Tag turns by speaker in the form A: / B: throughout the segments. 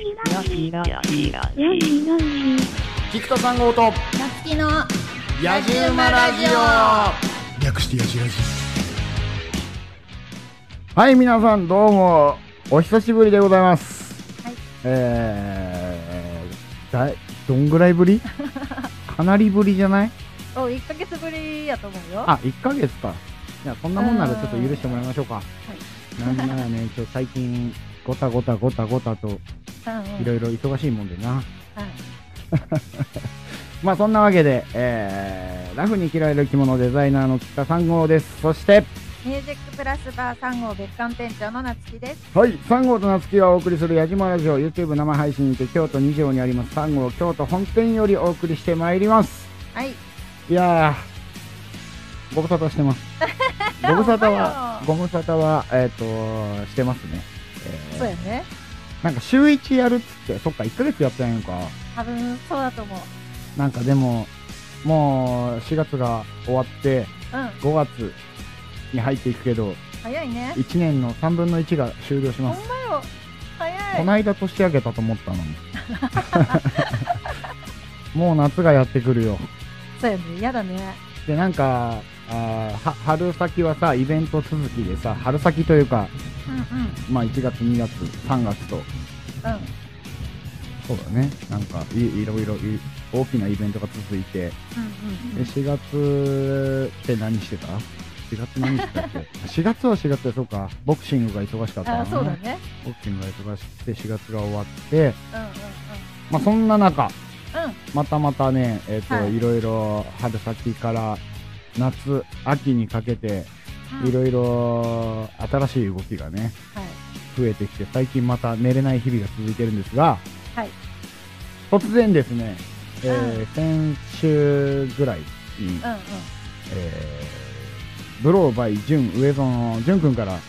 A: 何何
B: 何何
A: 何何
C: 菊田さん号と
D: なつきの
C: 野じ馬ラジオ
E: 略してやじやじ
C: はい皆さんどうもお久しぶりでございます、
D: はい
C: えー、だいどんぐらいぶりかなりぶりじゃない
D: お1ヶ月ぶりやと思うよ
C: あ1ヶ月かいやそんなもんならちょっと許してもらいましょうか
D: い
C: なんならねちょ最近ごたごたごたごたといろいろ忙しいもんでな、
D: はい。
C: まあそんなわけで、えー、ラフに着られる着物デザイナーの北3号です。そして
D: ミュージックプラスバー3号別館店長のなつきです。
C: はい、3号と夏希がお送りする矢島ラジオ YouTube 生配信にて京都2条にあります。3号京都本店よりお送りしてまいります。
D: はい。
C: いやーご無沙汰してます。ご無沙汰はご無沙汰はえっ、としてますね、えー
D: そうやね
C: なんか週1やるっつってそっか1ヶ月やったんやんか。
D: 多分そうだと思う。
C: なんかでももう4月が終わって
D: うん。
C: 5月に入っていくけど
D: 早いね。
C: 1年の3分の1が終了し
D: ほん
C: ま
D: ますよ。早い。
C: この間年明けたと思ったのに。もう夏がやってくるよ。
D: そうやね。嫌だね。
C: でなんかあ春先はさイベント続きでさ春先というか、
D: うんうん。
C: まあ、1月2月3月と。
D: うん。
C: そうだね。なんかいいろいろい大きなイベントが続いて。
D: うん
C: で4月って何してた ?4 月何してたっけ？4月は4月でそうか。ボクシングが忙しかったな。
D: あそうだね。
C: ボクシングが忙しくて4月が終わって。
D: うんうん
C: まあそんな中
D: うん。うん
C: またまたね、えっ、と、
D: はい。
C: い、ろいろ春先から夏、秋にかけて、
D: うん
C: い。ろいろ新しい動きがね、
D: はい。
C: 増えてきて、最近また寝れない日々が続いてるんですが、
D: はい。
C: 突然ですね、えー
D: う
C: 先週ぐらいに、
D: うんうん。
C: えーブローバイ純上園純くんから
D: うん。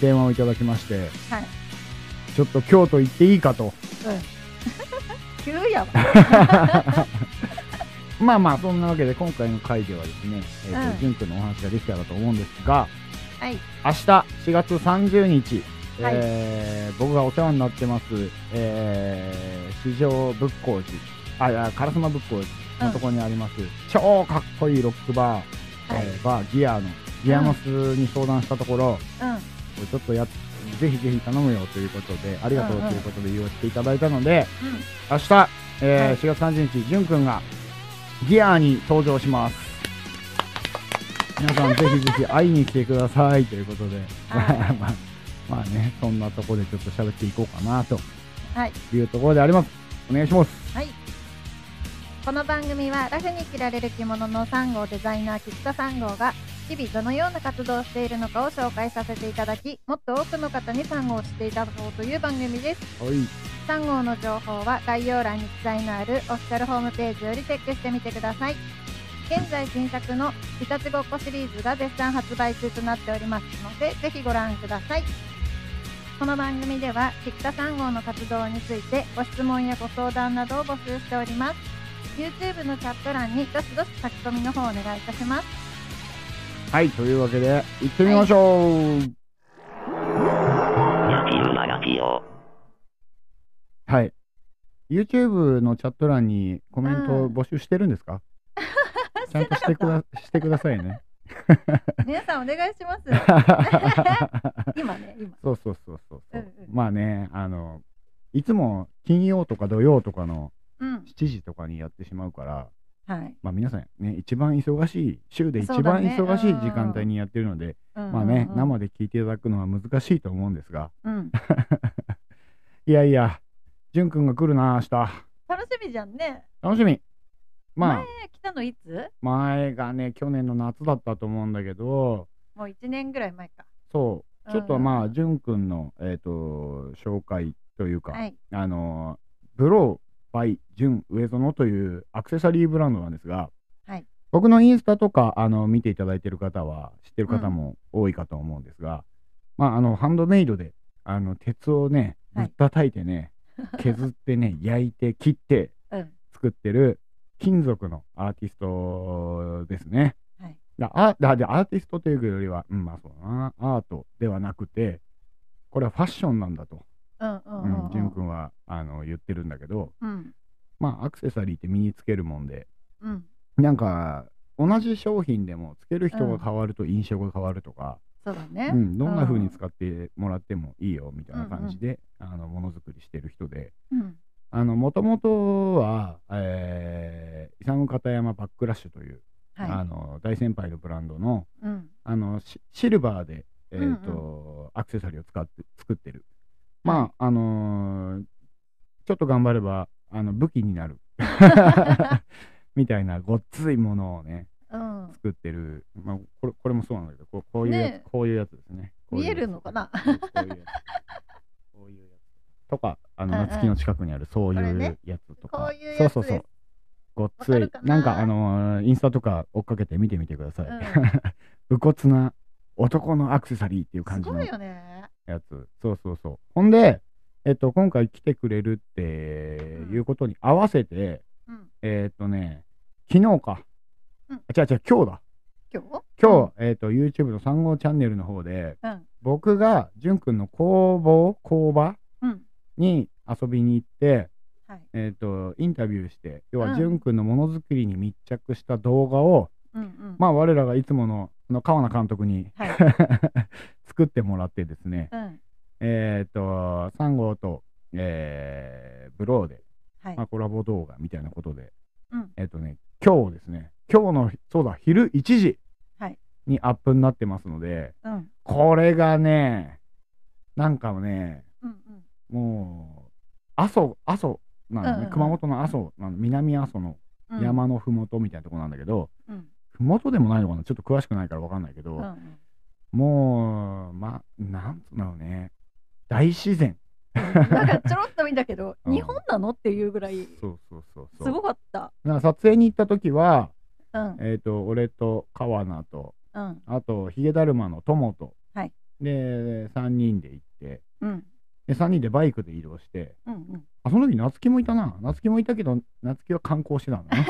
C: 電話をいただきまして、
D: はい。
C: ちょっと京都行っていいかと。
D: うん。急やわ
C: まあまあ、そんなわけで今回の回ではですね、えーと
D: うん。
C: 純くんのお話ができたらと思うんですが、
D: はい。
C: 明日4月30日、
D: はい。
C: えー僕がお世話になってます、えー、市場仏光寺、あ、いや烏丸仏光寺のところにあります、超かっこいいロックバー、
D: はい。
C: えーバーギアの、ギアノスに相談したところ、
D: うん。
C: ちょっとやっぜひぜひ頼むよということで、ありがとうということで言わせていただいたので、
D: うん
C: 明日、えー
D: はい。
C: 4月30日、淳くんがギアに登場します。皆さんぜひぜひ会いに来てくださいということで、ま
D: はい
C: あまあ、まあね、そんなところでちょっと喋っていこうかなと
D: はい
C: いうところであります。お願いします。
D: はい。この番組はラフに着られる着物の3号デザイナー菊田3号が日々どのような活動をしているのかを紹介させていただきもっと多くの方に3号を知っていただこうという番組です
C: はい。
D: 3号の情報は概要欄に記載のあるオフィシャルホームページよりチェックしてみてください現在新作の「いたちごっこ」シリーズが絶賛発売中となっておりますのでぜひご覧くださいこの番組では菊田3号の活動についてご質問やご相談などを募集しております YouTube のチャット欄にどしどし書き込みの方お願いいたします
C: はい、というわけで、行ってみましょう。
B: 野じ馬ラジオ。
C: はい。YouTube のチャット欄にコメントを募集してるんですか、ちゃんとしてくだしてくださいね。
D: 皆さんお願いします。今ね今。
C: そうそうそうそうそう、
D: うんうん。
C: まあねあのいつも金曜とか土曜とかの
D: うん。
C: 7時とかにやってしまうから、
D: はい、
C: まあ皆さんね一番忙しい週で一番忙しい時間帯にやってるので、
D: うん
C: まあね、
D: うん。うん
C: 生で聞いていただくのは難しいと思うんですが。
D: うん。
C: いやいや淳くんが来るな明日。
D: 楽しみじゃんね。
C: 楽しみ。まあ。
D: 前来たのいつ？
C: 前がね去年の夏だったと思うんだけど。
D: もう1年ぐらい前か。
C: そう。ちょっとまあ淳くんのえっ、と紹介というか、
D: はい。
C: あのブローバイ純上園というアクセサリーブランドなんですが、
D: はい。
C: 僕のインスタとかあの見ていただいてる方は知ってる方も多いかと思うんですが、まああのハンドメイドであの鉄をねぶ
D: はい。
C: っ叩いてね、削ってね焼いて切って
D: うん。
C: 作ってる金属のアーティストですね。
D: はい。
C: だあだでアーティストというよりは、うん、まあそうだな、アートではなくて、これはファッションなんだと。
D: うんうん
C: う
D: うん。
C: ん、じゅんくんはあの言ってるんだけど、
D: うん。
C: まあ、アクセサリーって身につけるもんで、
D: うん。
C: なんか、同じ商品でも、つける人が変わると印象が変わるとか、
D: そうだね。
C: うん、どんな風に
D: う
C: 使ってもらってもいいよみたいな感じで、あのものづくりしてる人で、
D: うん。
C: あの、もともとは、えー、イサム片山バックラッシュという、あ
D: は
C: の、大先輩のブランドの、
D: いうん。
C: あの、シシルバーで、えっ、と、
D: うん
C: アクセサリーを使って、作ってる。まあ、あのーちょっと頑張れば、あの、武器になる。みたいなごっついものをね、
D: うん
C: 作ってる。まあ、これ、これもそうなんだけど、こうこういうやつ、
D: ね
C: こういうやつですね。
D: 見えるのかな？
C: こういうやつ。とか、あの、
D: うんうん
C: 夏希の近くにあるそういうやつとか。
D: こう
C: そうそうそう。ごっつい。
D: な？
C: なんか、あのーインスタとか追っかけて見てみてください。
D: うん
C: 武骨な男のアクセサリーっていう感じのやつ。そうそうそう。ほんで、えっと、今回来てくれるっていうことに合わせて、
D: うん
C: えっとね、昨日か。
D: うん。
C: あ違う違う、今日だ。
D: 今日？
C: 今日、えっと、YouTube の3号チャンネルの方で、
D: うん。
C: 僕が、じゅんくんの工房、工場
D: うん。
C: に遊びに行って、
D: はい。
C: えっと、インタビューして、要は、
D: うん。
C: じゅんくんのものづくりに密着した動画を、
D: うんうん。
C: まあ、我らがいつもの、あの川名監督に
D: はい。
C: 作ってもらってですね、
D: うん。
C: えっ、と、3号と、えーブローで、
D: はい。
C: まあ、コラボ動画みたいなことで、
D: うん。
C: えっ、とね、今日ですね、今日の、そうだ、昼1時
D: はい。
C: にアップになってますので、
D: うん。
C: これがね、なんかね、
D: うん
C: もう、阿蘇、阿蘇なのね、
D: うんうんうん。
C: 熊本の阿蘇南阿蘇の
D: うん。
C: 山のふもとみたいなとこなんだけど、
D: うん。
C: ふもとでもないのかな、ちょっと詳しくないから分かんないけど、
D: うんうん。
C: もう、ま、なんつうのね、大自然。
D: なんかちょろっと見たけど、
C: うん。
D: 日本なの？っていうぐらい
C: そうそうそうそう。
D: すごかった。
C: 撮影に行った時は、
D: うん
C: えっ、と、俺と川名と、
D: うん
C: あと、ヒゲだるまの友と、
D: はい
C: で、3人で行って、
D: うん
C: で、3人でバイクで移動して、
D: うんうん。
C: あ、その時夏希もいたな。夏希もいたけど、夏希は観光してたんだね。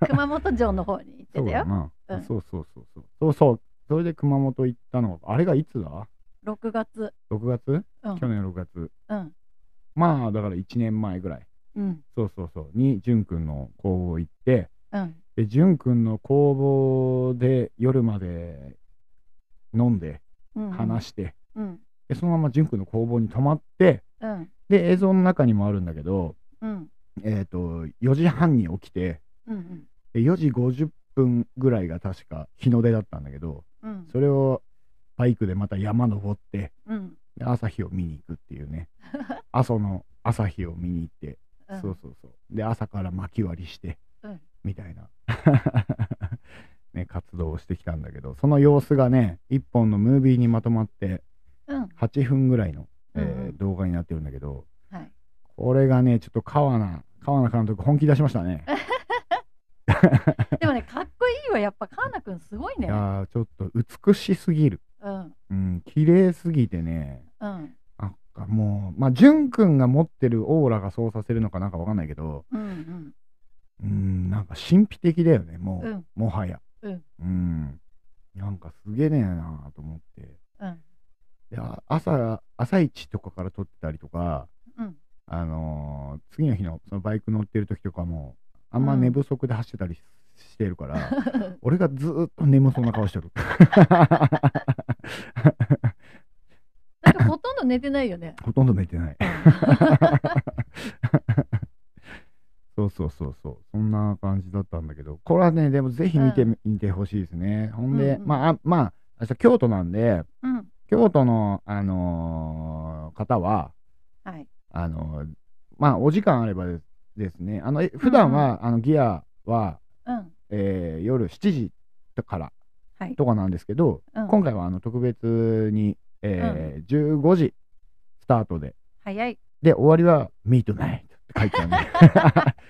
D: 熊本城の方に行ってたよ。
C: そう
D: うん
C: そうそうそうそう。そうそう。それで熊本行ったのあれがいつだ
D: ？6月。
C: ?6 月、
D: うん
C: 去年の6月。
D: うん
C: まあ、だから1年前ぐらい。
D: うん
C: そうそうそう。に、じゅんくんの工房行って、
D: うん
C: で、くんの工房で夜まで飲んで、
D: うん。
C: 話して、そのままじゅんくんの工房に泊まって、
D: うん。
C: で、映像の中にもあるんだけど、
D: うん。
C: えっ、と、4時半に起きて、
D: うん
C: で4時50分ぐらいが確か日の出だったんだけど、
D: うん。
C: それをバイクでまた山登って、朝日を見に行くっていうね、阿蘇の朝日を見に行って、
D: うん。
C: そうそうそう。で、朝から薪割りして、
D: うん
C: みたいな、ね、活動をしてきたんだけど、その様子がね、一本のムービーにまとまって、
D: うん
C: 8分ぐらいの、えー動画になってるんだけど、
D: はい。
C: これがね、ちょっと川名、川名監督本気出しましたね。
D: でもねかっこいいわやっぱカーナくんすごいね。
C: いやー、ちょっと美しすぎる。
D: うん
C: うん、綺麗すぎてね、
D: うん
C: なんかもう、まあ、淳くんが持ってるオーラがそうさせるのかなんかわかんないけど、
D: うん
C: うん、なんか神秘的だよね、もう、
D: うん
C: もはや。
D: うん
C: うん。なんかすげえねえなと思って。
D: うん
C: であ朝、朝一とかから撮ってたりとか、
D: うん
C: あのー次の日のそのバイク乗ってる時とかも、あんま
D: うん
C: 寝不足で走ってたりししてるから、俺がずーっと眠そうな顔してる。
D: なんかほとんど寝てないよね。
C: ほとんど寝てない。そうそうそうそう。そんな感じだったんだけど、これはね、でもぜひ見て
D: うん。
C: みてほしいですね。ほんで、
D: うんうん。
C: まあ、あまあ、明日京都なんで、
D: うん。
C: 京都の、あのー方は、
D: はい。
C: あのーまあ、お時間あればですですね、あの、え普段は、あの、ギアは、
D: うん。
C: えー夜7時から
D: はい。
C: とかなんですけど、
D: うん。
C: 今回はあの特別に、えー15時スタートで、
D: 早い。
C: で、終わりは、ミートナイト書いてあるんで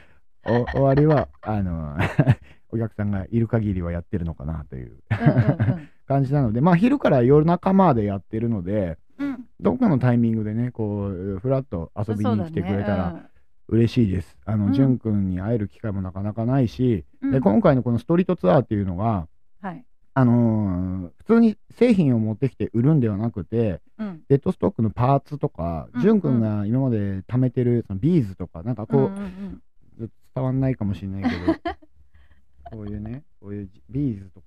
C: お終わりは、あの、お客さんがいる限りはやってるのかなという
D: うん
C: 感じなので、まあ、昼から夜中までやってるので、
D: うんうん。
C: どっかのタイミングでね、こう、ふらっと遊びに来てくれたら嬉しいです。あの、
D: うん
C: じゅんくんに会える機会もなかなかないし、
D: うん
C: で、今回のこのストリートツアーっていうのが、
D: はい。
C: あのー普通に製品を持ってきて売るんではなくて、
D: うん。
C: デッドストックのパーツとか、
D: うん
C: ジュン君が今まで貯めてるそのビーズとか、なんかこう、
D: うんうん
C: 伝わんないかもしれないけど、こういうね、こういうビーズとか、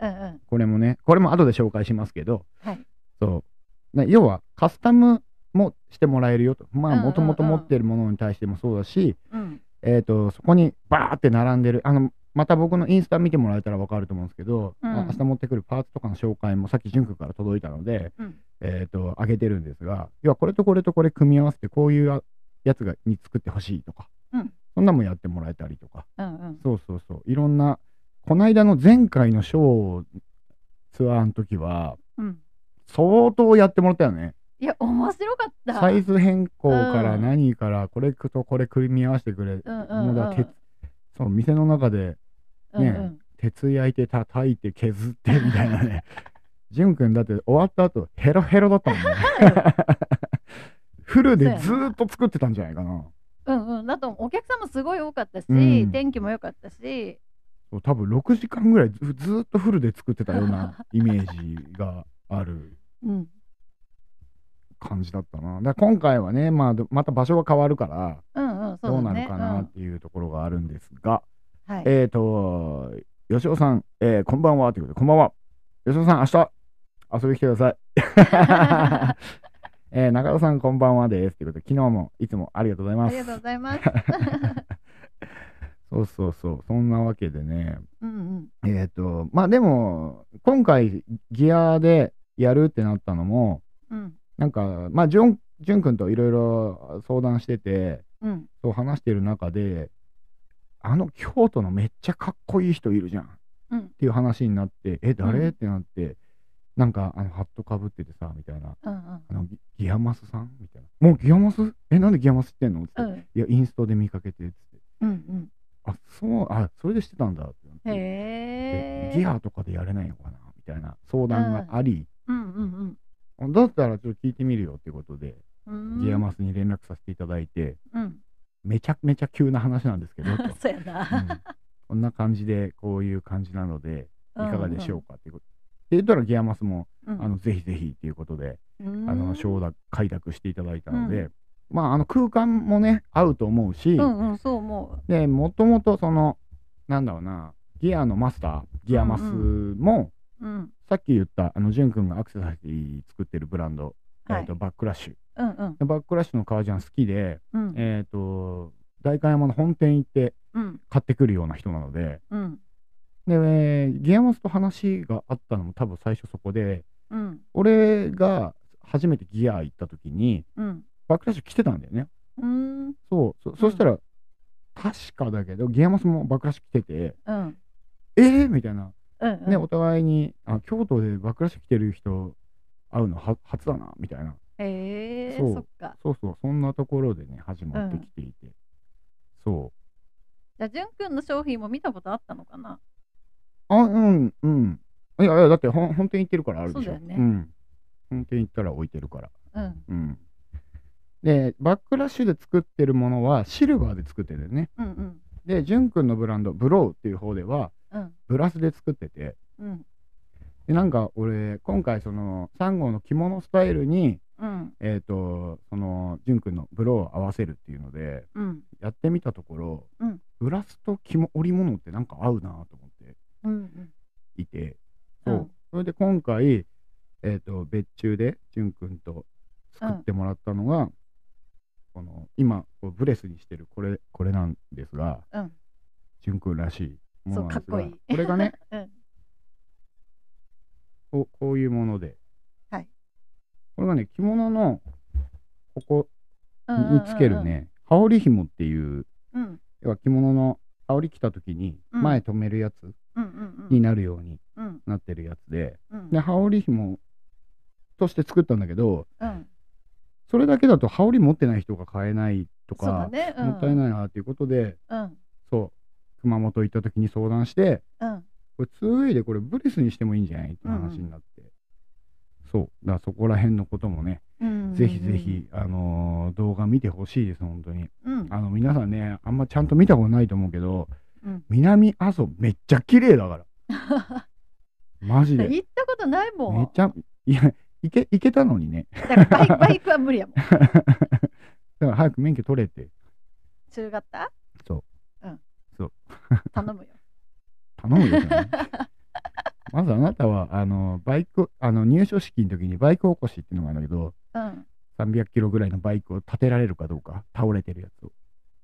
D: うん。うんうん。
C: これもね、これも後で紹介しますけど、
D: はい。
C: そう。ね要は、カスタムもしてもらえるよと。まあ、
D: うんうんうん
C: もともと持ってるものに対してもそうだし、
D: うん。
C: えっ、と、そこにバーって並んでる、あの、また僕のインスタ見てもらえたら分かると思うんですけど、
D: うん
C: あ明日持ってくるパーツとかの紹介もさっきジュン君から届いたので、
D: うん。
C: えっ、と、上げてるんですが、要はこれとこれとこれ組み合わせてこういうやつがに作ってほしいとか、
D: うん
C: そんなもんやってもらえたりとか、
D: うんうん。
C: そうそうそう、いろんな、この間の前回のショーツアーの時は、
D: うん。
C: 相当やってもらったよね。
D: いや、面白かった。
C: サイズ変更から
D: うん
C: 何からこれとこれ組み合わせてくれ、
D: うんうんうん
C: もうだそう店の中でね
D: うんうん。
C: 鉄焼いて叩いて削ってみたいなね。じゅんくんだって終わった後ヘロヘロだったもんね。フルでずーっと作ってたんじゃないかな。
D: うんうん。だとお客さんもすごい多かったし、
C: うん。
D: 天気も良かったし、
C: そう多分6時間ぐらいずっとフルで作ってたような イメージがある。
D: うん。
C: 感じだったな。だから今回はね、まあ、どまた場所が変わるから
D: うんうん。
C: どうなるかなっていうところがあるんですが、
D: うんはい。
C: えっ、ー、と、吉尾さん、えーこんばんはということで、こんばんは。吉尾さん、明日、遊びに来てください。えー中田さん、こんばんはです。ということで、昨日もいつもありがとうございます。
D: ありがとうございます。
C: そうそうそう、そんなわけでね、
D: うんうん。
C: えっ、と、まあでも、今回、ギアでやるってなったのも、
D: うん。
C: なんか、まあ、ジュン、ジュン君といろいろ相談してて、
D: うん。
C: そう話してる中で、あの京都のめっちゃかっこいい人いるじゃん。
D: うん。
C: っていう話になって、え、誰、
D: うん
C: ってなって、なんか、あの、ハットかぶっててさ、みたいな、
D: うんうん。
C: あの、ギギアマスさん？みたいな。もうギアマス？え、なんでギアマスってんの？って、
D: うん
C: いや、インストで見かけて、つって。
D: うん
C: あ、そう、あ、それでしてたんだ、って。
D: へ
C: ギアとかでやれないのかな？みたいな相談があり、
D: うんうん
C: だったらちょっと聞いてみるよってことで、
D: うん。
C: ギアマスに連絡させていただいて、
D: うん。
C: めちゃめちゃ急な話なんですけど、と。
D: そうやな。
C: うんこんな感じで、こういう感じなので、いかがでしょう
D: か。
C: かっていうこと。って言ったら、ギアマスも、
D: うん
C: あの、ぜひぜひっていうことで、
D: うん
C: あの、承諾、快諾していただいたので、まあ、あの、空間もね、合うと思うし、
D: うんうん、そう思
C: で、もともとその、なんだろうな、ギアのマスター、ギアマスも、
D: う。うん。
C: さっき言った、あの、ジュン君がアクセサリー作ってるブランド、
D: はい
C: えっと、バックラッシュ。
D: うんうん。
C: でバックラッシュの革ジャン好きで、
D: うん。
C: えっ、と、代官山の本店行って
D: うん。
C: 買ってくるような人なので、
D: うん。
C: で、えーギアマスと話があったのも多分最初そこで、
D: うん。
C: 俺が初めてギア行った時に、
D: うん。
C: バックラッシュ来てたんだよね。
D: うん。
C: そう、そそしたら、確かだけど、ギアマスもバックラッシュ来てて、
D: うん。
C: えー、みたいな。
D: うん。
C: ね、お互いに、あ、京都でバックラッシュ来てる人会うのは初だな、みたいな。
D: へえ、
C: そう
D: そっか。
C: そうそう、そんなところでね、始まってきていて。そう。
D: じゃあ、じゅんくんの商品も見たことあったのかな？
C: あ、うん、うん。いやいや、だって本本店行ってるからあるでしょ。
D: そうだよね
C: ん。本店行ったら置いてるから。
D: うん。
C: うん。で、バックラッシュで作ってるものはシルバーで作ってるね。
D: うんうん。
C: で、ジュン君のブランド、ブローっていう方では、
D: うん。
C: ブラスで作ってて、
D: うん。
C: で、なんか俺、今回その、サンゴの着物スタイルに、
D: うん。
C: えっ、と、その、ジュン君のブローを合わせるっていうので、
D: うん。
C: やってみたところ、
D: うん
C: ブラスと着も織物ってなんか合うなと思って
D: うん。
C: いて、そう。
D: うん
C: それで今回、えっ、と、別注で、ジュン君と作ってもらったのが、この、今、ブレスにしてるこれ、これなんですが、
D: うん。
C: ジュン君らしいものなんですが、
D: こいい
C: これがね、
D: うん。
C: こうこういうもので、
D: はい。
C: これがね、着物のここ
D: うん
C: につける。ね、羽織紐っていう、
D: うん。
C: 要は着物の羽織着た時に
D: うん
C: 前止めるやつ。になるように
D: うん。
C: なってるやつで、
D: うん。
C: で、羽織紐として作ったんだけど、
D: うん。
C: それだけだと羽織持ってない人が買えないとか、
D: ね。うん。
C: もったいないなっていうことで、
D: うん。
C: そう、熊本行った時に相談して、
D: うん。
C: これ 2way でこれブレスにしてもいいんじゃない？って話になって、そう、だそこら辺のこともね、
D: うん。
C: ぜひぜひ、あのー動画見てほしいです、本当に。
D: うん。
C: あの、皆さんね、あんまちゃんと見たことないと思うけど、
D: うん。
C: 南阿蘇めっちゃ綺麗だから。マジで。
D: 行ったことないもん。
C: めっちゃ、いや、いけ、いけたのにね。
D: だからバイクは無理やもん。
C: だから早く免許取れて、
D: 中型
C: そう。
D: うん。
C: そう。
D: 頼むよ。
C: 頼むよ、まずあなたは、あの、バイク、あの、入所式の時にバイク起こしっていうのがあるんだけど、
D: うん。
C: 300キロぐらいのバイクを立てられるかどうか、倒れてるやつを。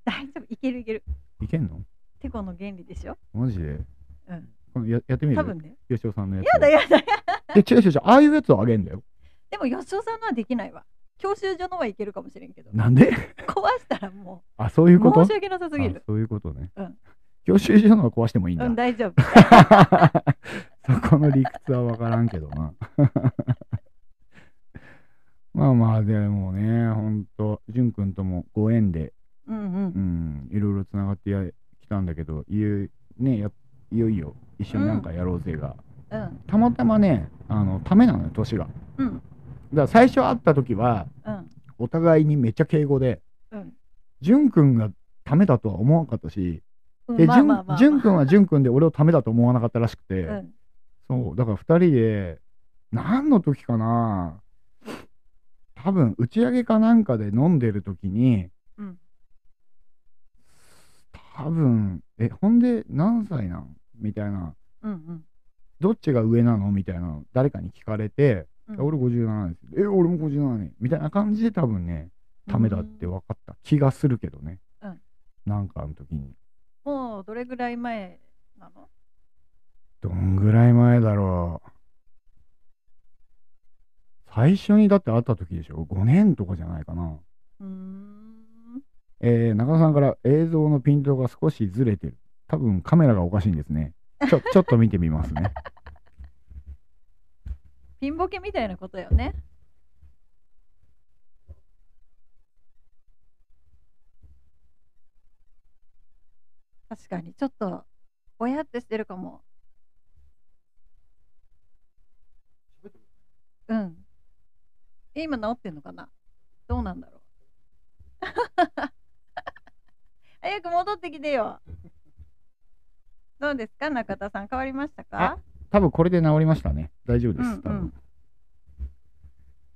D: 大丈夫。いけるいける。
C: いけんの？
D: テコの原理でしょ？
C: マジで？
D: うん。
C: このややってみる？
D: 多分ね。
C: 吉尾さんのやつ。
D: やだやだやだ。
C: え、違う違う違う、ああいうやつをあげんだよ。
D: でも吉尾さんのはできないわ。教習所のはいけるかもしれんけど。
C: なんで？
D: 壊したらも
C: あ、そういううこと？
D: 申し訳なさすぎる。
C: あそういうことね。
D: うん
C: 教習所のは壊してもいいんだ。
D: うん、大丈夫。
C: そこの理屈は分からんけどな。まあまあ、でもね、ほんと、淳君ともご縁で、
D: うんう。
C: うんん、いろいろつながってやきたんだけど、いよ,、ね、やいよいよ一緒になんかやろうぜが、
D: うん。
C: たまたまね、あの、ためなのよ、年が。だか
D: うん。
C: ら最初会った時は、
D: うん。
C: お互いにめっちゃ敬語で、
D: うん。
C: 淳君がためだとは思わなかったし、
D: うん
C: で、淳
D: まあまあまあまあ
C: 淳君は淳君で俺をためだと思わなかったらしくて、
D: うん。
C: そう、だから2人で、何の時かな多分、打ち上げかなんかで飲んでる時に、
D: うん。
C: 多分、え、ほんで何歳なん？みたいな、
D: うんうん。
C: どっちが上なの？みたいなの誰かに聞かれて、
D: うん
C: 俺57です。え、俺も57ね。みたいな感じで多分ね、ためだって分かった気がするけどね。
D: うん
C: なんかあの時に。
D: もうどれぐらい前なの？
C: どんぐらい前だろう。最初にだって会った時でしょ ?5 年とかじゃないかな。えー、中田さんから映像のピントが少しずれてる。多分カメラがおかしいんですね。ちょ、ちょっと見てみますね。
D: ピンボケみたいなことよね。確かに、ちょっと、ぼやってしてるかも。うん。え今治ってんのかな？どうなんだろう？早く戻ってきてよ。どうですか？中田さん変わりましたか？
C: 多分これで治りましたね。大丈夫です。
D: うんうん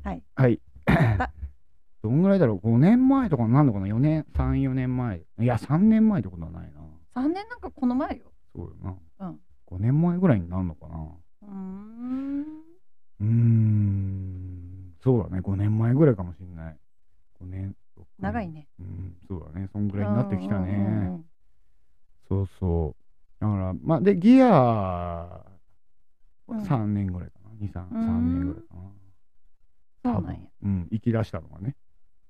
D: はい。
C: はい
D: た。
C: どんぐらいだろう ?5 年前とかになるのかな ?4 年、3、4年前。いや、3年前ってことはないな。
D: 3年なんかこの前よ。
C: そうよな。
D: うん。
C: 5年前ぐらいになるのかな
D: うーん。
C: うーん。そうだね。5年前ぐらいかもしれない。5年。6年
D: 長い。ね。
C: うん、そうだね。そんぐらいになってきた
D: うんうんうん
C: ね。そうそう。だから、まあ、で、ギアは
D: うん
C: 3年ぐらいかな。2、3、
D: うん
C: 3年ぐらいかな。
D: そうなんや。
C: うん、行き出したのがね。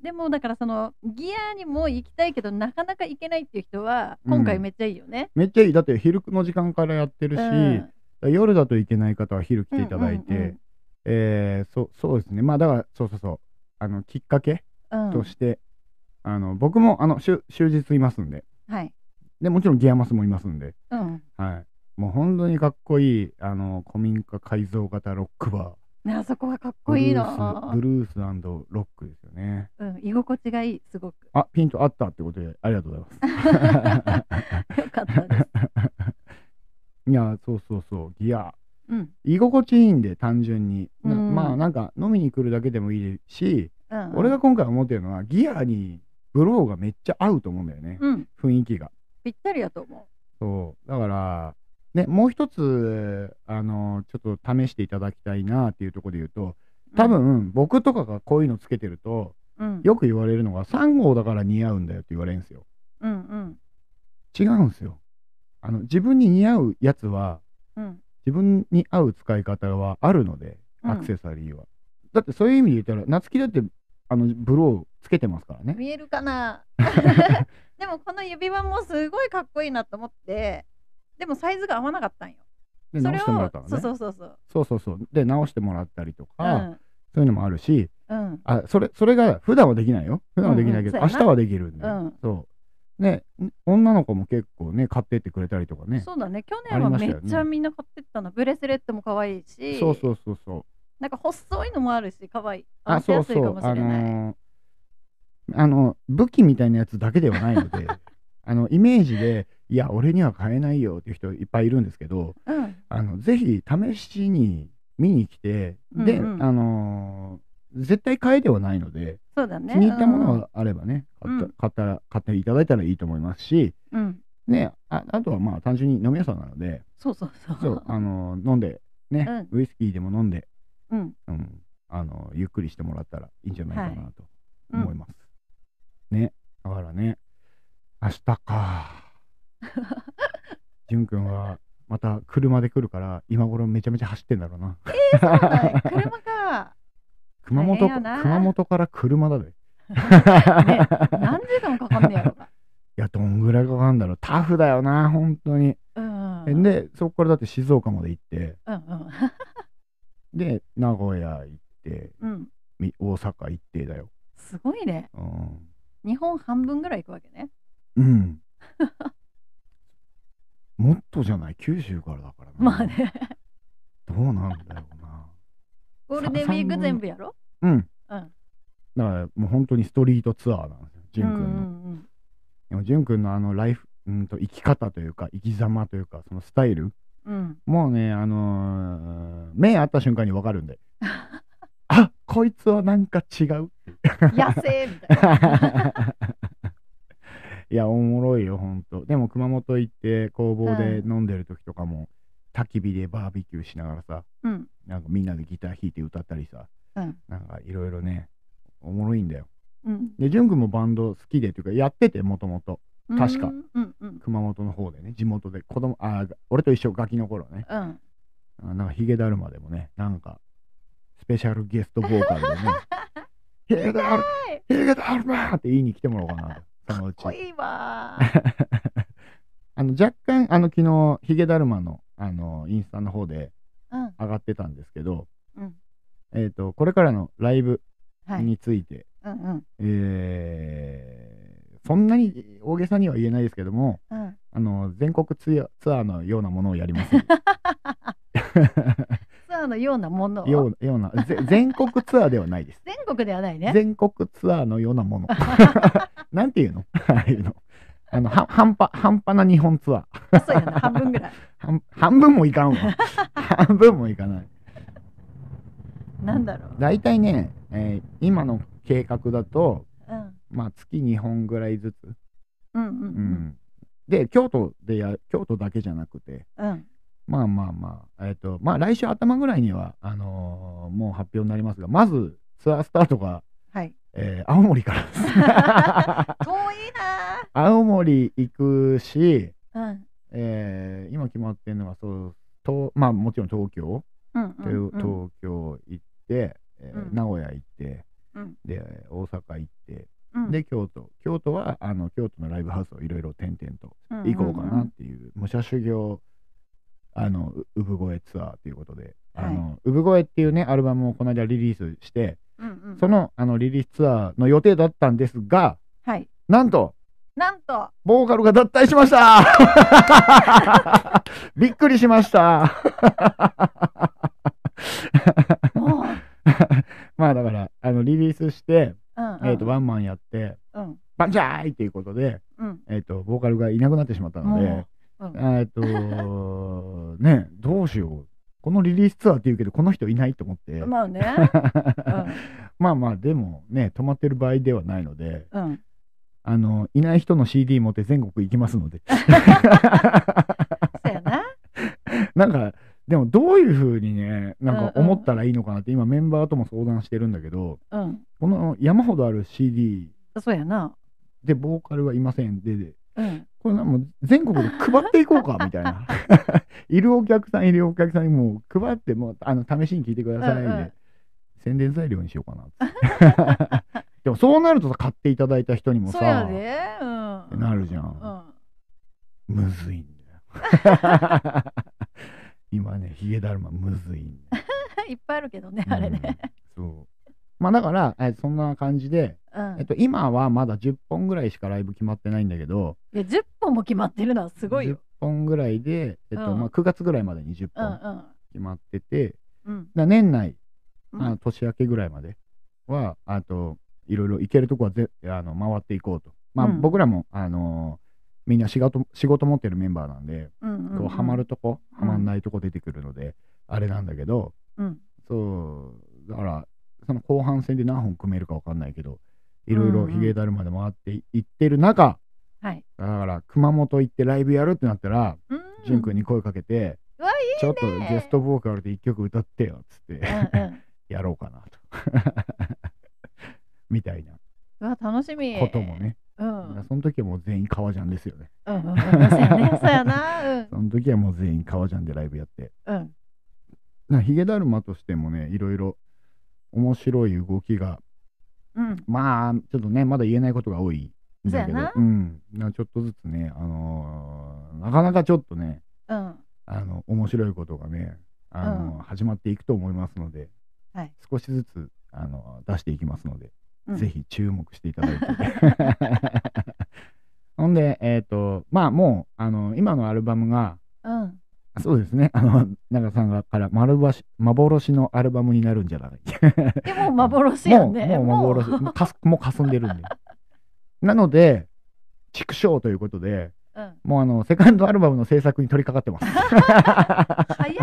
D: でもだからそのギアにも行きたいけどなかなか行けないっていう人は
C: うん
D: 今回めっちゃいいよね。
C: めっちゃいい。だって昼の時間からやってるし、
D: うん
C: 夜だと行けない方は昼来ていただいて、
D: うんうん
C: えーそそうですね。まあだから、そうそうそう。あの、きっかけ
D: うん
C: として、あの、僕も、あの、終終日いますんで、
D: はい。
C: で、もちろんギアマスもいますんで、
D: うん。
C: はい。もう本当にかっこいい、あの、古民家改造型ロックバー。
D: ねあそこがかっこいい
C: ブルース
D: な
C: ブ。ルースロックですよね。
D: うん。居心地がいいすごく。
C: あ、ピントあったってことで、ありがとうございます。
D: よかったです。
C: いや、そうそうそう、ギア。
D: うん。
C: 居心地いいんで、単純に。な
D: うん
C: まあ、なんか、飲みに来るだけでもいいし、
D: うん、
C: 俺が今回思ってるのは、ギアにブローがめっちゃ合うと思うんだよね。
D: うん。
C: 雰囲気が。
D: ぴったりやと思
C: そう。だから、ね、もう一つ、あの、ちょっと試していただきたいなっていうところで言うと、
D: う。
C: 多分、僕とかがこういうのつけてると、
D: うん。
C: よく言われるのが、3号だから似合うんだよって言われるんですよ。
D: うんうん。
C: 違うんですよ。あの、自分に似合うやつは、
D: うん。
C: 自分に合う使い方はあるので、
D: うん
C: アクセサリーは。だってそういう意味で言ったら、夏希だって、あの、ブローつけてますからね。
D: 見えるかな？でもこの指輪もすごいかっこいいなと思って、でもサイズが合わなかったんよ。
C: で、
D: それを
C: 直してもらったのね。
D: そうそうそうそう。
C: そうそうそうで、直してもらったりと
D: う
C: か、
D: ん。
C: そういうのもあるし、
D: うん。
C: あ、それ、それが普段はできないよ。普段はできないけど、
D: うんうんそうやな
C: 明日はできるんで。
D: うん
C: そう。ね、ん女の子も結構ね、買ってってくれたりとかね。
D: そうだね。去
C: あ
D: 年はめっちゃみんな買ってったの。ブレスレットも可愛いし、
C: そうそうそうそう。
D: なんか細いのもあるし、可愛い。合
C: あ、そうそう。
D: やすいかもし
C: あ
D: れない。
C: のーあの、武器みたいなやつだけではないので、あのイメージでいや俺には買えないよっていう人いっぱいいるんですけど
D: うん
C: あのぜひ試しに見に来てで、
D: うんうん
C: あのー絶対買えではないので、
D: そうだね。
C: 気に入ったものがあればね、買った
D: うん。
C: 買ったら買っていただいたらいいと思いますし、
D: うん。うん
C: ね、ああとはまあ単純に飲み屋さんなので、
D: そうそうそう。
C: そうあのー飲んで、ねウイスキーでも飲んで、
D: うん。
C: うん。あのーゆっくりしてもらったらいいんじゃないかなと
D: うん。
C: 思います。ね、だからね、明日か。じゅんくんはまた車で来るから、今頃めちゃめちゃ走ってんだろうな。
D: はい 車か
C: 熊本
D: 大変やな
C: 熊本から車だで。
D: ね何時間かかんねやろか
C: いや、どんぐらいかかるんだろう。タフだよな、本当に。
D: うんうん
C: で、そこからだって静岡まで行って、
D: うんうん
C: で、名古屋行って、
D: うん
C: み大阪行ってだよ。
D: すごいね
C: うん。
D: 日本半分ぐらい行くわけね
C: うん。もっとじゃない、九州からだからな。
D: まあ。ね
C: どうなんだろうな。
D: ゴールデンウィーク全部やろ？
C: うん。
D: うん
C: だからもう本当にストリートツアーなんですよ、じゅんくんの。
D: うんうん
C: でも、じゅんくんのあのライフ、うんと生き方というか、生き様というか、そのスタイル、
D: うん
C: もうね、あのー目合った瞬間にわかるんで、あこいつはなんか違う。
D: 野生みたいな
C: いや、おもろいよ、ほんと。でも、熊本行って、工房で飲んでる時とかも、焚き火でバーベキューしながらさ、
D: うん。
C: なんかみんなでギター弾いて歌ったりさ、
D: うん。
C: なんかいろいろね、おもろいんだよ。
D: うん。
C: で、ジュン君もバンド好きでというか、やってて、もともと。確か。
D: うんうん。うん
C: 熊本の方でね、地元で、子供、あー、俺と一緒、ガキの頃ね。
D: うん。
C: あなんかヒゲだるまでもね、なんか、スペシャルゲストボーカルでね、ヒゲだる、ヒゲだるまって言いに来てもらおうかなと、そのうち。
D: かっこいいわ
C: あの若干、あの昨日ヒゲだるまのあのインスタの方で
D: うん
C: 上がってたんですけど、
D: うん
C: えっ、と、これからのライブ
D: はい
C: について、
D: うんうん
C: えーそんなに大げさには言えないですけども、
D: うん
C: あの全国ツアーツアーのようなものをやります。
D: ツアーのようなもの
C: ようようなぜ全国ツアーではないです。
D: 全国ではないね
C: 全国ツアーのようなもの。なんていうの？ああいうの。あの、は半端、半端な日本ツアー。
D: そうやな半分ぐらい
C: 半半分もいかんわ。半分もいかない。
D: なんだろう
C: 大体ね、えー今の計画だと、
D: うん
C: まあ、月2本ぐらいずつ。
D: うんうんう
C: うんん。で、京都でや、京都だけじゃなくて、
D: うん
C: まあまあまあ、えっ、と、まあ来週頭ぐらいには、あのーもう発表になりますが、まずツアースタートが、
D: はい
C: えー青森から。です。
D: 遠い
C: 青森行くし、
D: なうん。
C: えー今決まってるのはそうと、まあもちろん東京、
D: うんうんうん。
C: 東京行って、えー
D: うん。
C: 名古屋行って、
D: うん。
C: で大阪行って、
D: うん。
C: で京都。京都はあの京都のライブハウスをいろいろ転々と
D: うん
C: 行こうかなっていう、武者修行あのう産声ツアーということで、あの産声っていうねアルバムをこの間リリースして、
D: うんうん。
C: そのあのリリースツアーの予定だったんですが
D: はい。
C: なんと
D: なんと。
C: ボーカルが脱退しました。びっくりしました。まあだからあのリリースして、
D: うんうん。
C: えー、とワンマンやって
D: うん。
C: バンジャーイっていうことで、
D: うん。
C: えー、とボーカルがいなくなってしまったので
D: もう。うん。
C: えっとねどうしようこのリリースツアーって言うけどこの人いないと思って、
D: まあね。
C: まあまあでもね止まってる場合ではないので。
D: うん。うん
C: あのいない人の CD 持って全国行きますので。
D: そうやな。
C: なんかでもどういうふうにねなんか思ったらいいのかなって今メンバーとも相談してるんだけど
D: うん。
C: この山ほどある CD
D: そうやな。
C: でボーカルはいません。でで
D: うん。
C: これもう全国で配っていこうかみたいな。いるお客さんいるお客さんにもう配ってもうあの試しに聞いてくださいで、
D: うんうん。
C: 宣伝材料にしようかなって。でもそうなるとさ買っていただいた人にもさ
D: で。うん。
C: なるじゃん。
D: うん。
C: むずいんだよ。今ねヒゲだるまむずいんだよ。
D: いっぱいあるけどねあれね。
C: うん。そう。まあだからえそんな感じで、
D: うん。
C: えっと、今はまだ10本ぐらいしかライブ決まってないんだけど
D: いや10本も決まってるのはすごい
C: 10
D: よ
C: 本ぐらいで、えっと
D: うん。
C: まあ、9月ぐらいまでに10
D: う
C: 本
D: ん。
C: 決まってて、
D: うん。うん
C: だ年内、
D: うん。
C: あの年明けぐらいまではあといろいろ行けるとこはぜあの回っていこうと、まあ
D: うん。
C: 僕らも、あのみんな仕事仕事持ってるメンバーなんで、
D: うんうんうん。
C: こうハマるとこ
D: うん
C: ハマんないとこ出てくるので、あれなんだけど
D: うん。
C: そうだからその後半戦で何本組めるか分かんないけどいろいろヒゲダルまで回っていってる中、
D: はい。
C: だから熊本行ってライブやるってなったら
D: うん。
C: 潤くんに声かけて、ちょっとゲストボーカルで一曲歌ってよっつって、
D: うんうん。
C: やろうかなと。みたいな。
D: うわ楽しみ。
C: こともね、
D: うん。うん
C: その時はもう全員革ジャンですよね。
D: うんうんそうやねそうやな。
C: その時はもう全員革ジャンでライブやって。
D: うん。うん
C: なヒゲだるまとしてもねいろいろ面白い動きが
D: うん。
C: まあちょっとねまだ言えないことが多いんだけど。
D: そう
C: ん。なちょっとずつねあのーなかなかちょっとね
D: うん。
C: あの面白いことがねあのー
D: うん
C: 始まっていくと思いますので、
D: はい。
C: 少しずつあのー出していきますので、
D: うん。
C: ぜひ注目していただいて。ほんでえっ、とまあもうあの今のアルバムが
D: うん
C: そうですね。あの長さんがから丸ばし幻のアルバムになるんじゃない？
D: でも幻やんね。
C: もうもう幻もうかすもう霞んでるんで。なので畜生ということで
D: うん。
C: もうあのセカンドアルバムの制作に取り掛かってます。
D: 早い。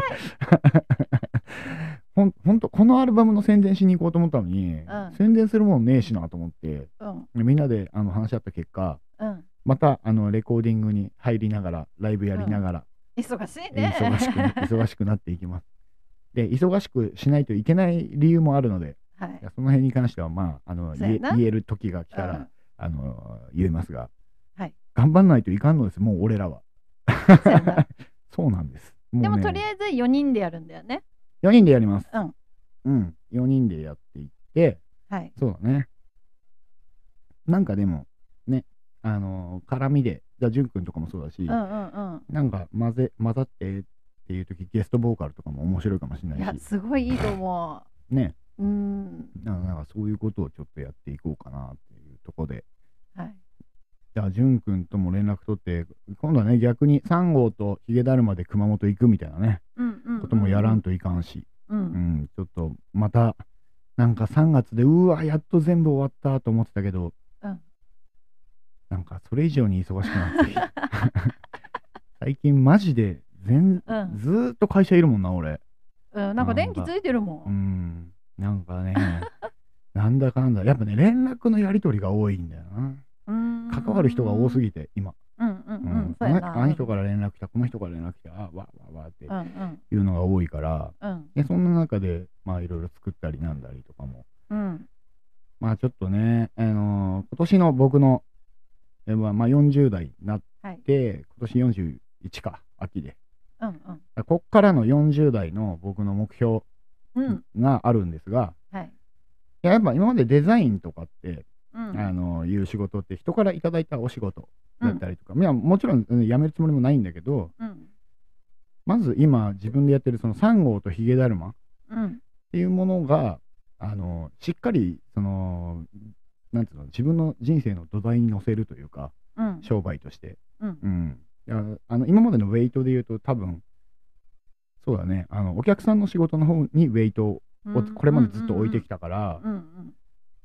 C: ほんほんとこのアルバムの宣伝しに行こうと思ったのに、
D: ん。
C: 宣伝するもんねえしなと思って
D: うん。
C: みんなであの話し合った結果
D: うん。
C: またあのレコーディングに入りながらライブやりながら、
D: 忙しい
C: え
D: ね。
C: 忙しくな忙しくなっていきます。で忙しくしないといけない理由もあるので
D: はい。
C: その辺に関してはまああの言える時が来たら、
D: うん。
C: あの言えますが、
D: はい。
C: 頑張んないといかんのですもう俺らは。
D: そうやな。
C: んです。ね、
D: でもとりあえず4人でやるんだよね。
C: 4人でやります。
D: うん。
C: うん。4人でやっていって
D: はい。
C: そうだね。なんかでもねあの絡みでじゃあ潤くんとかもそうだし、
D: うんうんうん。
C: なんか混ぜ混ざってっていう時ゲストボーカルとかも面白いかもしれ
D: いや
C: ないし
D: すごいいいと思
C: ね。
D: ううん
C: なんかそういうことをちょっとやっていこうかなっていうところで。
D: はい。
C: じゃあ、淳くんとも連絡取って、今度はね、逆に3号とヒゲだるまで熊本行くみたいなね、
D: うんうん
C: こともやらんといかんし、
D: う
C: うんん、ちょっとまた、なんか3月で、うわ、やっと全部終わったと思ってたけど、
D: うん
C: なんかそれ以上に忙しくなって。最近マジで全、
D: うん。
C: ずーっと会社いるもんな、俺。
D: うんなんか電気ついてるも
C: うんん、なんかね、なんだかんだ、やっぱね、連絡のやり取りが多いんだよな。
D: うん。
C: 関わる人が多すぎて、今。
D: うんうんう
C: うん。
D: んそう
C: あの人から連絡来た、この人から連絡来た、あわわわっていうのが多いから、
D: うん。
C: でそんな中で、まあいろいろ作ったりなんだりとかも、
D: うん。
C: まあちょっとね、あのー今年の僕の、えまあ、まあ40代になっ
D: はい。
C: て、今年41か、秋で。
D: うんうん。
C: こっからの40代の僕の目標
D: うん。
C: があるんですが、
D: はい。
C: いややっぱ今までデザインとかって、
D: うん。
C: あのいう仕事って人からいただいたお仕事だったりとか、いやもちろんうん辞めるつもりもないんだけど、
D: うん。
C: まず今自分でやってるその3号とヒゲだるまっ
D: うん。
C: ていうものがあのしっかりそのなんていうの自分の人生の土台に乗せるというか
D: うん。
C: 商売として、
D: うん。
C: うん、いやあの今までのウェイトで言うと多分そうだね。あのお客さんの仕事の方にウェイトをこれまでずっと置いてきたから、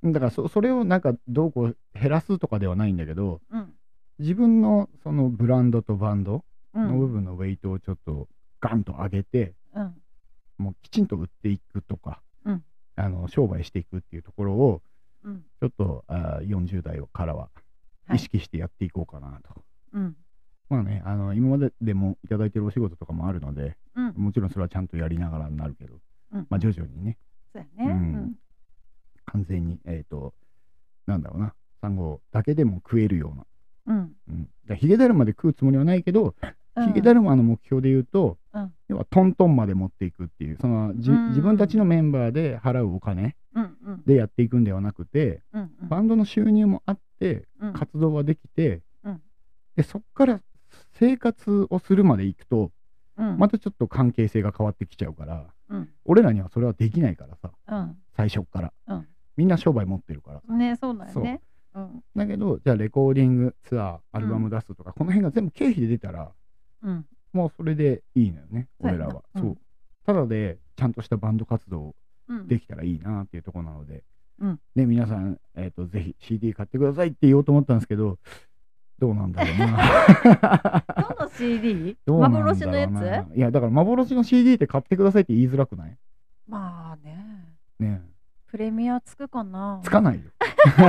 C: だからそそれをなんかどうこう減らすとかではないんだけど
D: うん。
C: 自分のそのブランドとバンド
D: うん。
C: の部分のウェイトをちょっとガンと上げて、
D: うん。
C: もうきちんと売っていくとか、
D: うん。
C: あの商売していくっていうところを
D: うん。
C: ちょっとあー40代からは
D: はい。
C: 意識してやっていこうかなと。
D: うん。
C: まあね、あの今まででもいただいてるお仕事とかもあるので、
D: うん。
C: もちろんそれはちゃんとやりながらになるけど、
D: うん。
C: まあ徐々にね、
D: そうやね。
C: うん。完全に、えっ、と、なんだろうな、サンゴだけでも食えるような。
D: うん。
C: うん、だヒゲだるまで食うつもりはないけど、
D: うん。
C: ヒゲだるまの目標で言うと、
D: うん。
C: 要はトントンまで持っていくっていう、その自分たちのメンバーで払うお金でやっていくんではなくて、
D: うんうん。
C: バンドの収入もあって、
D: うん。
C: 活動はできて、
D: うん。
C: でそこから生活をするまで行くと、
D: うん。
C: またちょっと関係性が変わってきちゃうから、
D: うん。
C: 俺らにはそれはできないからさ、
D: うん。
C: 最初っから。
D: うん。
C: みんな商売持ってるから。さ。
D: ねそうだよね。う。ん。
C: だけど、じゃあレコーディング、ツアー、アルバム出すとか、この辺が全部経費で出たら、
D: うん
C: もうそれでいいのよね、俺らは。
D: うん
C: そう。ただで、ちゃんとしたバンド活動
D: うん
C: できたらいいなっていうところなので、
D: うん
C: ね、皆さん、えっ、と、ぜひ CD 買ってくださいって言おうと思ったんですけど、どうなんだろうな。
D: どの CD?
C: どう
D: 幻のやつ？
C: いや、だから幻の CD って買ってくださいって言いづらくない？
D: まあね。
C: ね
D: プレミアつくかな？
C: えつかないよ。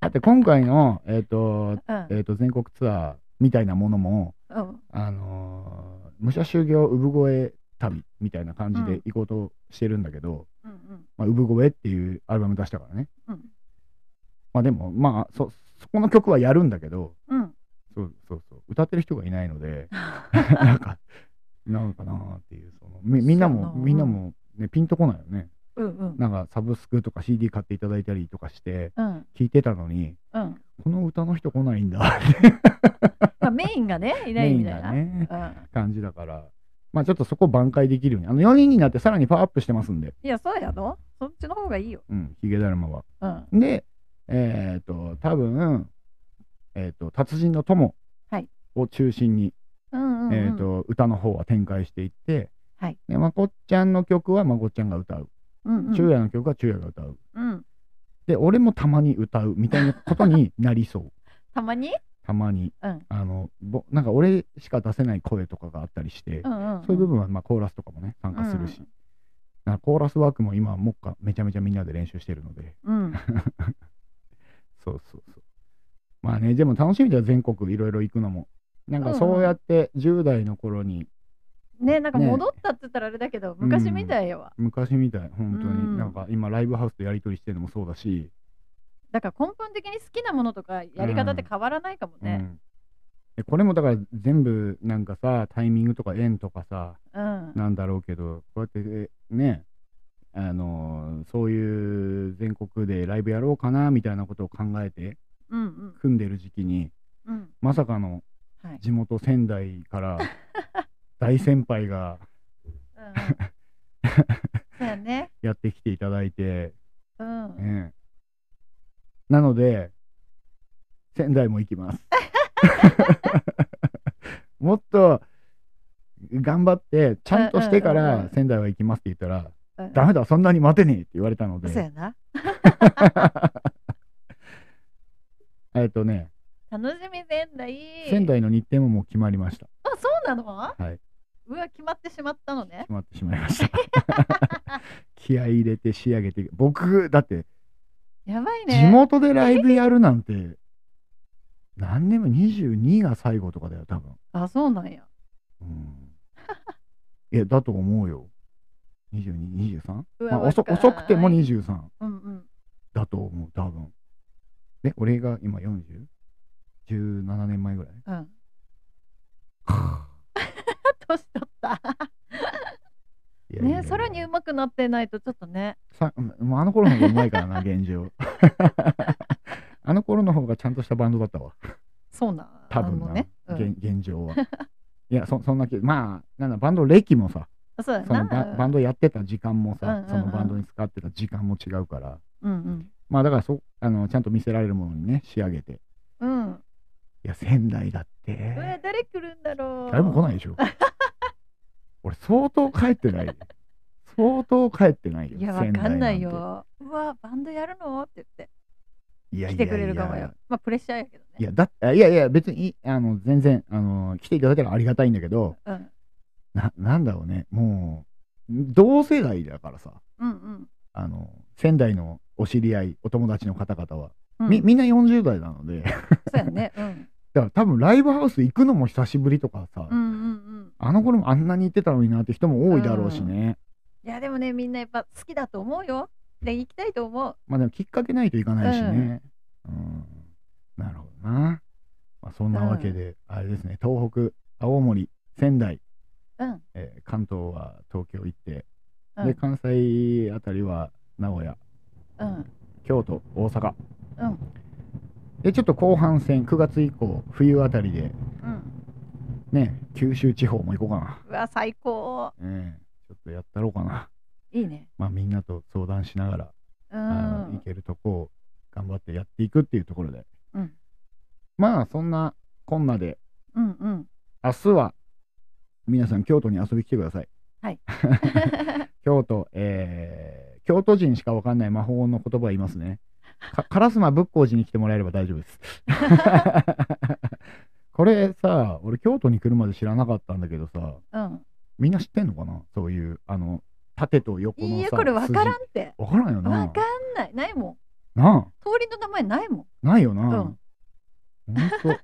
C: だって今回の、えっ、と、
D: うん。
C: えっ、と、全国ツアーみたいなものも、
D: うん。
C: あのー武者修行産声旅みたいな感じで行こうとしてるんだけど、
D: うんうん。
C: まあ、産声っていうアルバム出したからね。
D: うん。
C: まあでも、まあ、そ、そこの曲はやるんだけど、
D: うん。
C: そうそうそう、歌ってる人がいないので、なんか、なんかなーっていう、そのみみんなも、みんなも、ね、ピンとこないよね。
D: うんうん。
C: なんかサブスクとか CD 買っていただいたりとかして、
D: うん。
C: 聞いてたのに、
D: うん。
C: この歌の人来ないんだって
D: まあ、メインがね、いないみたいな。
C: がね、
D: うん。
C: 感じだから、まあちょっとそこ挽回できるように、あの4人になってさらにパワーアップしてますんで、
D: いや、そうやろ？そっちの方がいいよ。
C: うん、ヒゲだるまは。
D: うん。
C: で、えっ、と、多分、えっ、と、達人の友
D: はい
C: を中心に、
D: うんうん、うん。
C: えっ、と、歌の方は展開していって、
D: はい
C: でまこっちゃんの曲はまこっちゃんが歌う。
D: うんうん、
C: 昼夜の曲は昼夜が歌う。
D: うん。
C: で、俺もたまに歌うみたいなことになりそう。
D: たまに？
C: たまに。
D: うん。
C: あの、ぼなんか俺しか出せない声とかがあったりして、
D: うんうん、うん。
C: そういう部分はまあコーラスとかもね、参加するし。
D: うん
C: なんかコーラスワークも今、もっかめちゃめちゃみんなで練習してるので、
D: うん。
C: そうそうそう。まあね、でも楽しみだよ、全国いろいろ行くのも。なんかそうやって10代の頃に、
D: ねなんか
C: ね
D: 戻ったって言ったらあれだけど、昔みたいやわ。
C: 昔みたい、本当に、
D: うん
C: なんか今ライブハウスとやり取りしてるのもそうだし、
D: だから根本的に好きなものとかやり方って変わらないかもね。
C: うんでこれもだから全部なんかさ、タイミングとか縁とかさ、
D: うん。
C: なんだろうけど、こうやってね、あのそういう全国でライブやろうかなみたいなことを考えて
D: うんうん。
C: 組んでる時期に、
D: うん。
C: まさかの
D: はい。
C: 地元仙台から大先輩が
D: うんやね。
C: やってきていただいて、
D: うん。
C: ねなので、仙台も行きます。もっと頑張って、ちゃんとしてから仙台は行きますって言ったら、
D: うん
C: ダメだ、そんなに待てねえって言われたので、
D: そうやな。
C: えっとね、
D: 楽しみ仙台。
C: 仙台の日程ももう決まりました。
D: あ、そうなの？
C: はい、
D: うわ、決まってしまったのね
C: 決。まってしまいました。気合い入れて仕上げて、僕、だって、
D: やばいね。
C: 地元でライブやるなんて、何年も22が最後とかだよ、多分。
D: あ、そうなんや。
C: うん。いや、だと思うよ。22、23?
D: う
C: まあ、遅遅くても23
D: うんうん。
C: だと思う、多分。え、俺が今 40?17 年前ぐらい？
D: うん。年取った。ね、さらに上手くなってないとちょっとね。
C: さもうあの頃の方がうまいからな、現状。あの頃の方がちゃんとしたバンドだったわ。
D: そうな。
C: 多分な、
D: ね。うん
C: 現現状は。いやそ、そんな気、まあ、なんだ、バンド歴もさ、
D: そうや
C: その
D: な。
C: ババンドやってた時間もさ、
D: うんうんうん
C: そのバンドに使ってた時間も違うから、
D: うんうん。
C: まあだからそあの、ちゃんと見せられるものにね、仕上げて。
D: うん。
C: いや、仙台だっ
D: うわ
C: て。
D: 誰来るんだろう。
C: 誰も来ないでしょ。俺、相当帰ってない。相当帰ってないよ。
D: いや、わかんないよ。うわ、バンドやるの？って言って。
C: いや
D: 来てくれるかもよ。まあ、プレッシャーやけどね。
C: いや、だいやいや、別に、あの、全然、あの、来ていただけたらありがたいんだけど、
D: うん。
C: な、なんだろうね、もう、同世代だからさ、
D: うんうん。
C: あの、仙台のお知り合い、お友達の方々は、
D: うん、
C: み、みんな40代なので、
D: そうやね。うん。
C: ら多分ライブハウス行くのも久しぶりとかさ、
D: うんうんうん。
C: あの頃もあんなに行ってたのになって人も多いだろうしね。
D: いや、でもね、みんなやっぱ好きだと思うよ。で、行きたいと思う。
C: まあでもきっかけないといかないしね。うん。なるほどな。まあそんなわけで、あれですね、東北、青森、仙台、
D: うん。
C: えー関東は東京行って、
D: うん
C: で、関西あたりは名古屋、
D: うん。
C: 京都、大阪。
D: うん。
C: で、ちょっと後半戦、9月以降、冬あたりで、
D: うん。
C: ね、九州地方も行こうかな。
D: うわ、最高。
C: ええちょっとやったろうかな。
D: いいね。
C: まあみんなと相談しながら、
D: う
C: あの行
D: ん。
C: けるとこを頑張ってやっていくっていうところで。
D: うん。
C: まあそんなこんなで、
D: うんうん。
C: 明日は皆さん京都に遊びに来てください。
D: はい。
C: 京都、えー京都人しかわかんない魔法の言葉言いますね。か烏丸仏光寺に来てもらえれば大丈夫です。これさ、俺京都に来るまで知らなかったんだけどさ、
D: うん。
C: みんな知ってんのかな？そういう、あの、縦と横のさ。
D: いや、これ分からん
C: 筋
D: って。
C: わからんよな。
D: 分かんない。ないもん。
C: な
D: 通りの名前ないもん。
C: あ、ないよな。
D: うん
C: ほんと。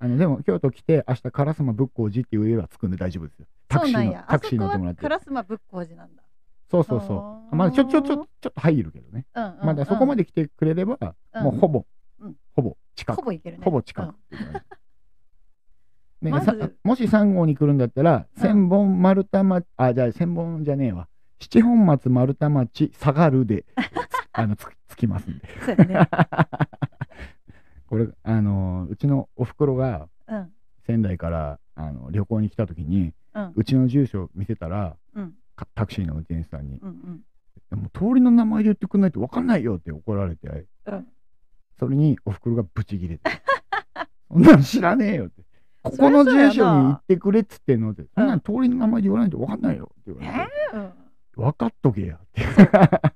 C: あの、でも京都来て、明日烏丸仏光寺っていう家は着くんで大丈夫ですよ。タクシーの
D: そうなんや。、
C: タクシー乗ってもらって。
D: 烏丸仏光寺なんだ。
C: そうそうそう。まあちょ、ちょ、ちょ、ちょっと入るけどね。
D: うんうんうん。
C: まだそこまで来てくれれば、
D: うん
C: もうほぼ、
D: うん
C: ほぼ近く。
D: ほぼいけるね。
C: ほぼ近く。ねもし3号に来るんだったら、
D: うん
C: 千本丸太町、あ、じゃあ千本じゃねえわ。七本松丸太町下がるで、つ あの、つつきますんで。
D: そうやね。
C: これ、あのうちのおふくろが
D: うん。
C: 仙台からあの旅行に来た時に、
D: うん。
C: うちの住所見せたら、
D: うん。
C: かタクシーの運転手さんに、
D: うん。
C: もう通りの名前で言ってくんないと分かんないよって怒られて、
D: うん。
C: それにおふくろがブチギレて。そんなん知らねえよって。ここの住所に行ってくれっつってんのって。そんなん通りの名前で言わないと分かんないよって言われて。
D: うん。
C: 分かっとけやって。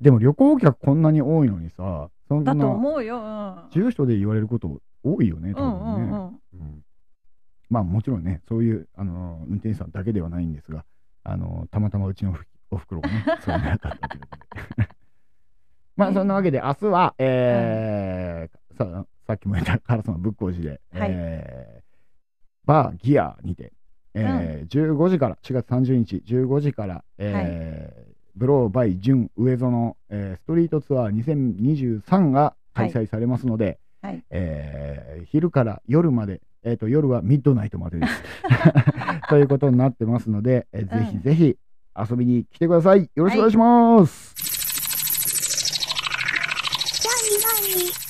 C: でも旅行客こんなに多いのにさ、そんな
D: だと思うよ。うん。
C: 住所で言われること多いよね、多
D: うん
C: 分ね。
D: うんうん。
C: うんまあもちろんね、そういう、あの運転手さんだけではないんですが、あのたまたまうちのふおふくろがね、そういうのやったということで。まあそんなわけで、明日は、えーささっきも言ったカラスの仏光寺で、
D: はい
C: えーバーギアにて、えー15時から、4月30日、15時から、えーブローバイ純上園、えーストリートツアー2023が開催されますので、
D: はい。
C: えー昼から夜まで、えー、と夜はミッドナイトまでです。ということになってますので、えーぜひぜひ遊びに来てください。よろしくお願いします。
D: い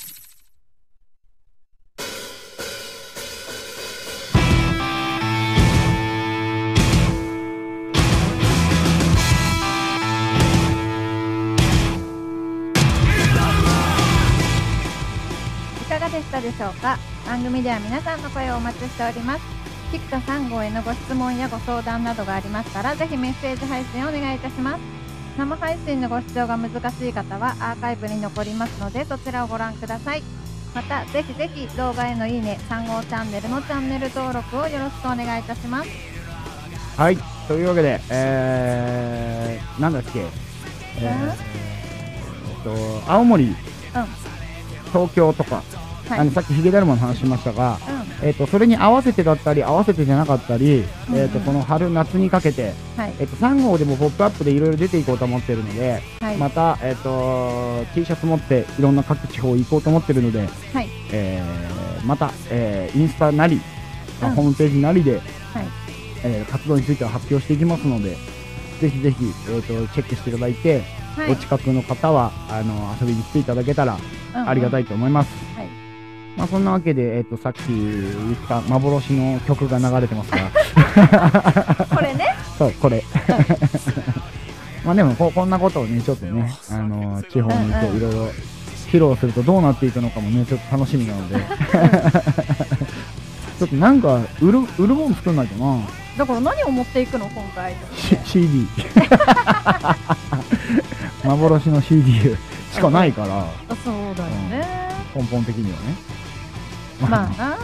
D: でしょうか？番組では皆さんの声をお待ちしております。菊田3号へのご質問やご相談などがありましたらぜひメッセージ配信をお願いいたします。生配信のご視聴が難しい方はアーカイブに残りますのでそちらをご覧ください。またぜひぜひ動画へのいいね3号チャンネルのチャンネル登録をよろしくお願いいたします。
C: はい。というわけで、えー、なんだっけ、えーえーと、青森、東京とか、
D: はい
C: あのさっきヒゲだるまの話しましたが、
D: う
C: えー、とそれに合わせてだったり合わせてじゃなかったり、えー、とこの春夏にかけて、えー、と3号でも「ポップアップでいろいろ出ていこうと思ってるので、
D: はい。
C: また、えー、と T シャツ持っていろんな各地方行こうと思ってるので、
D: はい。
C: えーまた、えーインスタなり、
D: うん。
C: ホームページなりで、
D: はい。
C: えー活動については発表していきますのでぜひぜひ、えー、とチェックしていただいて、
D: はい。
C: お近くの方はあの遊びに来ていただけたらありがた
D: い、
C: いと思います。
D: はい
C: まあ、そんなわけで、えっとさっき言った幻の曲が流れてますから。
D: これね？
C: そうこれ。まあでもここんなことをねちょっとねあの地方に行って
D: うんうん。
C: いろいろ披露するとどうなっていくのかもねちょっと楽しみなので。ちょっとなんか売る売るもん作んないとな。
D: だから何を持っていくの今回
C: CD 幻の CD しかないから。
D: あそうだよね、
C: 根本的にはね
D: まあな
C: まあ、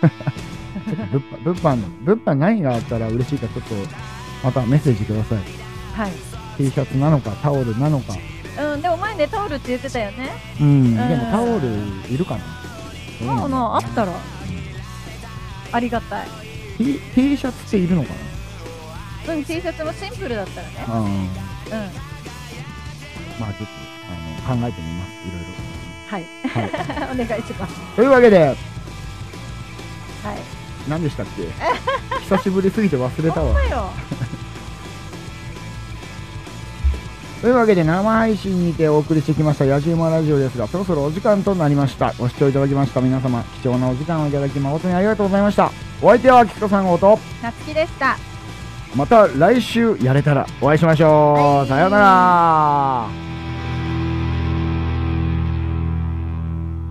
C: 物販、物販の、物販何があったら嬉しいか、ちょっと、またメッセージください。
D: はい
C: T シャツなのか、タオルなのか。
D: うん、でも前ねタオルって言ってたよね。
C: うん、でもタオルいるかなどう
D: まあ
C: な
D: あったらありがたい。
C: T, T シャツっているのか
D: うん、T シャツもシンプルだったらね。
C: なうん。
D: うん、
C: まあ、ちょっと、あの、考えてみます。
D: はい。
C: いろいろ。はい。
D: お願いします。
C: というわけで、
D: はい。
C: 何でしたっけ？久しぶりすぎて忘れたわ。というわけで生配信にてお送りしてきました野じ馬ラジオですがそろそろお時間となりましたご視聴いただきました皆様貴重なお時間をいただき誠にありがとうございましたお相手は菊田さんごと
D: なつきでした。
C: また来週やれたらお会いしましょう、
D: はい
C: さようなら